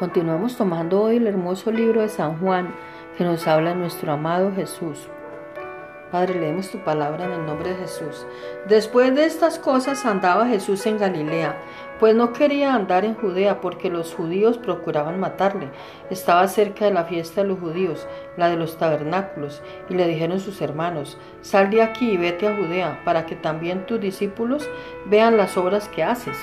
Continuamos tomando hoy el hermoso libro de San Juan que nos habla nuestro amado Jesús. Padre, leemos tu palabra en el nombre de Jesús. Después de estas cosas andaba Jesús en Galilea, pues no quería andar en Judea porque los judíos procuraban matarle. Estaba cerca de la fiesta de los judíos, la de los tabernáculos, y le dijeron sus hermanos, sal de aquí y vete a Judea, para que también tus discípulos vean las obras que haces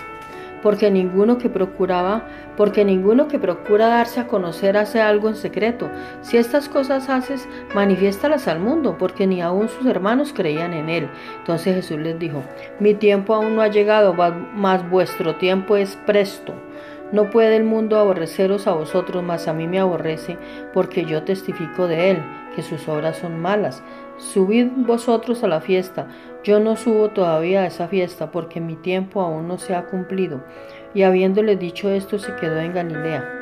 porque ninguno que procuraba, porque ninguno que procura darse a conocer hace algo en secreto. Si estas cosas haces, manifiéstalas al mundo, porque ni aun sus hermanos creían en él. Entonces Jesús les dijo, mi tiempo aún no ha llegado, mas vuestro tiempo es presto. No puede el mundo aborreceros a vosotros, mas a mí me aborrece, porque yo testifico de él, que sus obras son malas. Subid vosotros a la fiesta. Yo no subo todavía a esa fiesta, porque mi tiempo aún no se ha cumplido. Y habiéndole dicho esto, se quedó en Galilea.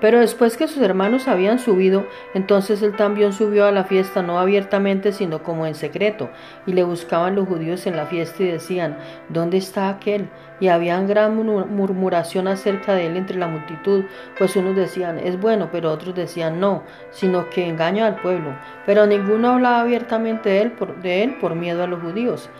Pero después que sus hermanos habían subido, entonces él también subió a la fiesta, no abiertamente, sino como en secreto. Y le buscaban los judíos en la fiesta y decían, ¿dónde está aquel? Y habían gran murmuración acerca de él entre la multitud, pues unos decían, es bueno, pero otros decían, no, sino que engaña al pueblo. Pero ninguno hablaba abiertamente de él por miedo a los judíos.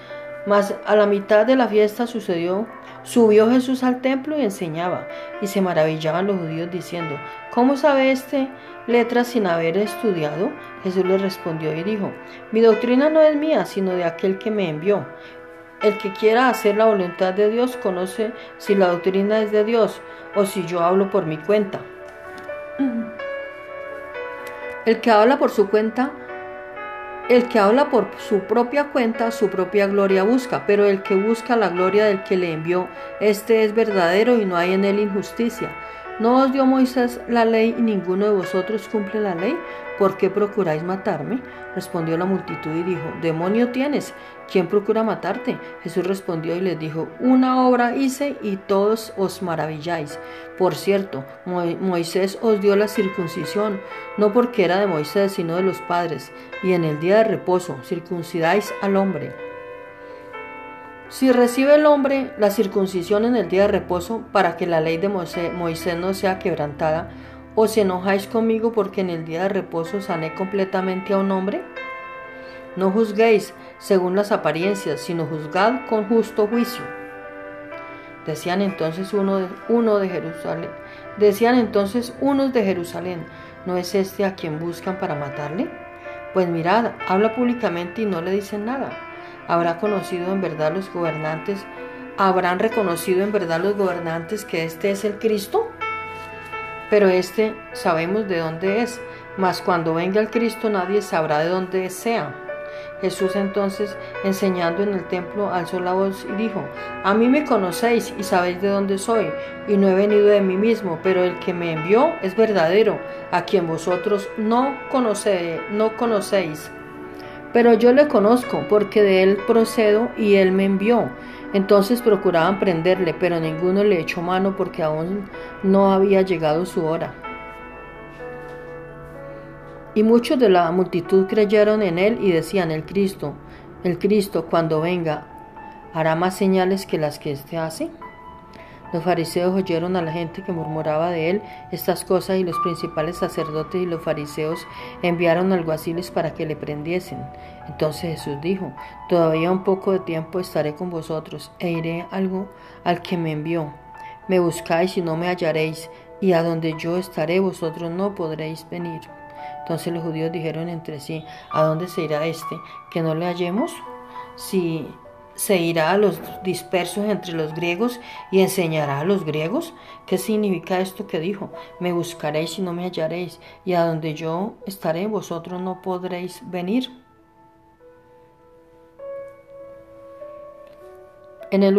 Mas a la mitad de la fiesta sucedió, subió Jesús al templo y enseñaba, y se maravillaban los judíos diciendo, ¿cómo sabe este letras sin haber estudiado? Jesús le respondió y dijo, mi doctrina no es mía, sino de aquel que me envió. El que quiera hacer la voluntad de Dios conoce si la doctrina es de Dios o si yo hablo por mi cuenta. El que habla por su cuenta el que habla por su propia cuenta, su propia gloria busca, pero el que busca la gloria del que le envió, este es verdadero y no hay en él injusticia. ¿No os dio Moisés la ley y ninguno de vosotros cumple la ley? ¿Por qué procuráis matarme? Respondió la multitud y dijo, Demonio tienes, ¿quién procura matarte? Jesús respondió y les dijo, Una obra hice y todos os maravilláis. Por cierto, Moisés os dio la circuncisión, no porque era de Moisés, sino de los padres, y en el día de reposo circuncidáis al hombre. Si recibe el hombre la circuncisión en el día de reposo para que la ley de Moisés no sea quebrantada, ¿os enojáis conmigo porque en el día de reposo sané completamente a un hombre? No juzguéis según las apariencias, sino juzgad con justo juicio. Decían entonces uno de, uno de Jerusalén, decían entonces unos de Jerusalén, ¿no es este a quien buscan para matarle? Pues mirad, habla públicamente y no le dicen nada. ¿Habrá conocido en verdad los gobernantes? ¿Habrán reconocido en verdad los gobernantes que este es el Cristo? Pero este sabemos de dónde es, mas cuando venga el Cristo nadie sabrá de dónde sea. Jesús entonces, enseñando en el templo, alzó la voz y dijo, A mí me conocéis y sabéis de dónde soy, y no he venido de mí mismo, pero el que me envió es verdadero, a quien vosotros no, no conocéis pero yo le conozco porque de él procedo y él me envió. Entonces procuraban prenderle, pero ninguno le echó mano porque aún no había llegado su hora. Y muchos de la multitud creyeron en él y decían, el Cristo, el Cristo cuando venga, hará más señales que las que éste hace. Los fariseos oyeron a la gente que murmuraba de él estas cosas y los principales sacerdotes y los fariseos enviaron alguaciles para que le prendiesen. Entonces Jesús dijo, todavía un poco de tiempo estaré con vosotros e iré algo al que me envió. Me buscáis y no me hallaréis, y a donde yo estaré vosotros no podréis venir. Entonces los judíos dijeron entre sí, ¿a dónde se irá este? ¿Que no le hallemos? Si se irá a los dispersos entre los griegos y enseñará a los griegos. ¿Qué significa esto que dijo? Me buscaréis y no me hallaréis, y a donde yo estaré vosotros no podréis venir. En el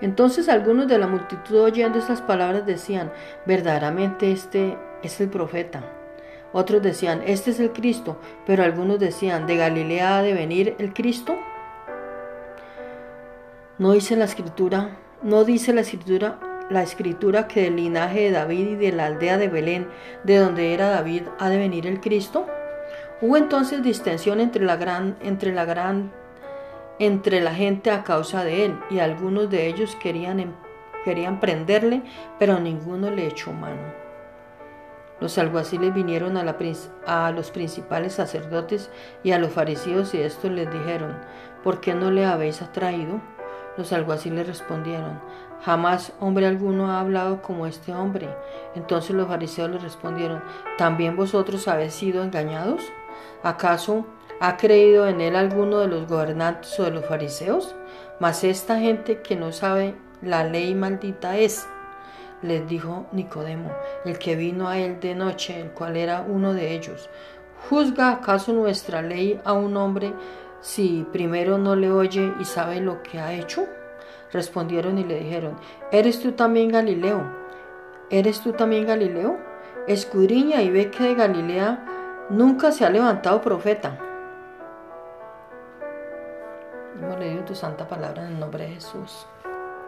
Entonces algunos de la multitud oyendo estas palabras decían, verdaderamente este es el profeta. Otros decían, este es el Cristo, pero algunos decían, ¿de Galilea ha de venir el Cristo? No dice la escritura, no dice la escritura, la escritura que del linaje de David y de la aldea de Belén, de donde era David, ha de venir el Cristo. Hubo entonces distensión entre la gran, entre la gran entre la gente a causa de él, y algunos de ellos querían, em, querían prenderle, pero ninguno le echó mano. Los alguaciles vinieron a, los principales sacerdotes y a los fariseos y estos les dijeron, ¿por qué no le habéis atraído? Los alguaciles respondieron, jamás hombre alguno ha hablado como este hombre. Entonces los fariseos le respondieron, ¿también vosotros habéis sido engañados? ¿Acaso ¿Ha creído en él alguno de los gobernantes o de los fariseos? Mas esta gente que no sabe la ley maldita es. Les dijo Nicodemo, el que vino a él de noche, el cual era uno de ellos. ¿Juzga acaso nuestra ley a un hombre si primero no le oye y sabe lo que ha hecho? Respondieron y le dijeron, ¿eres tú también Galileo? ¿Eres tú también Galileo? Escudriña y ve que de Galilea nunca se ha levantado profeta. Tu santa palabra en el nombre de Jesús.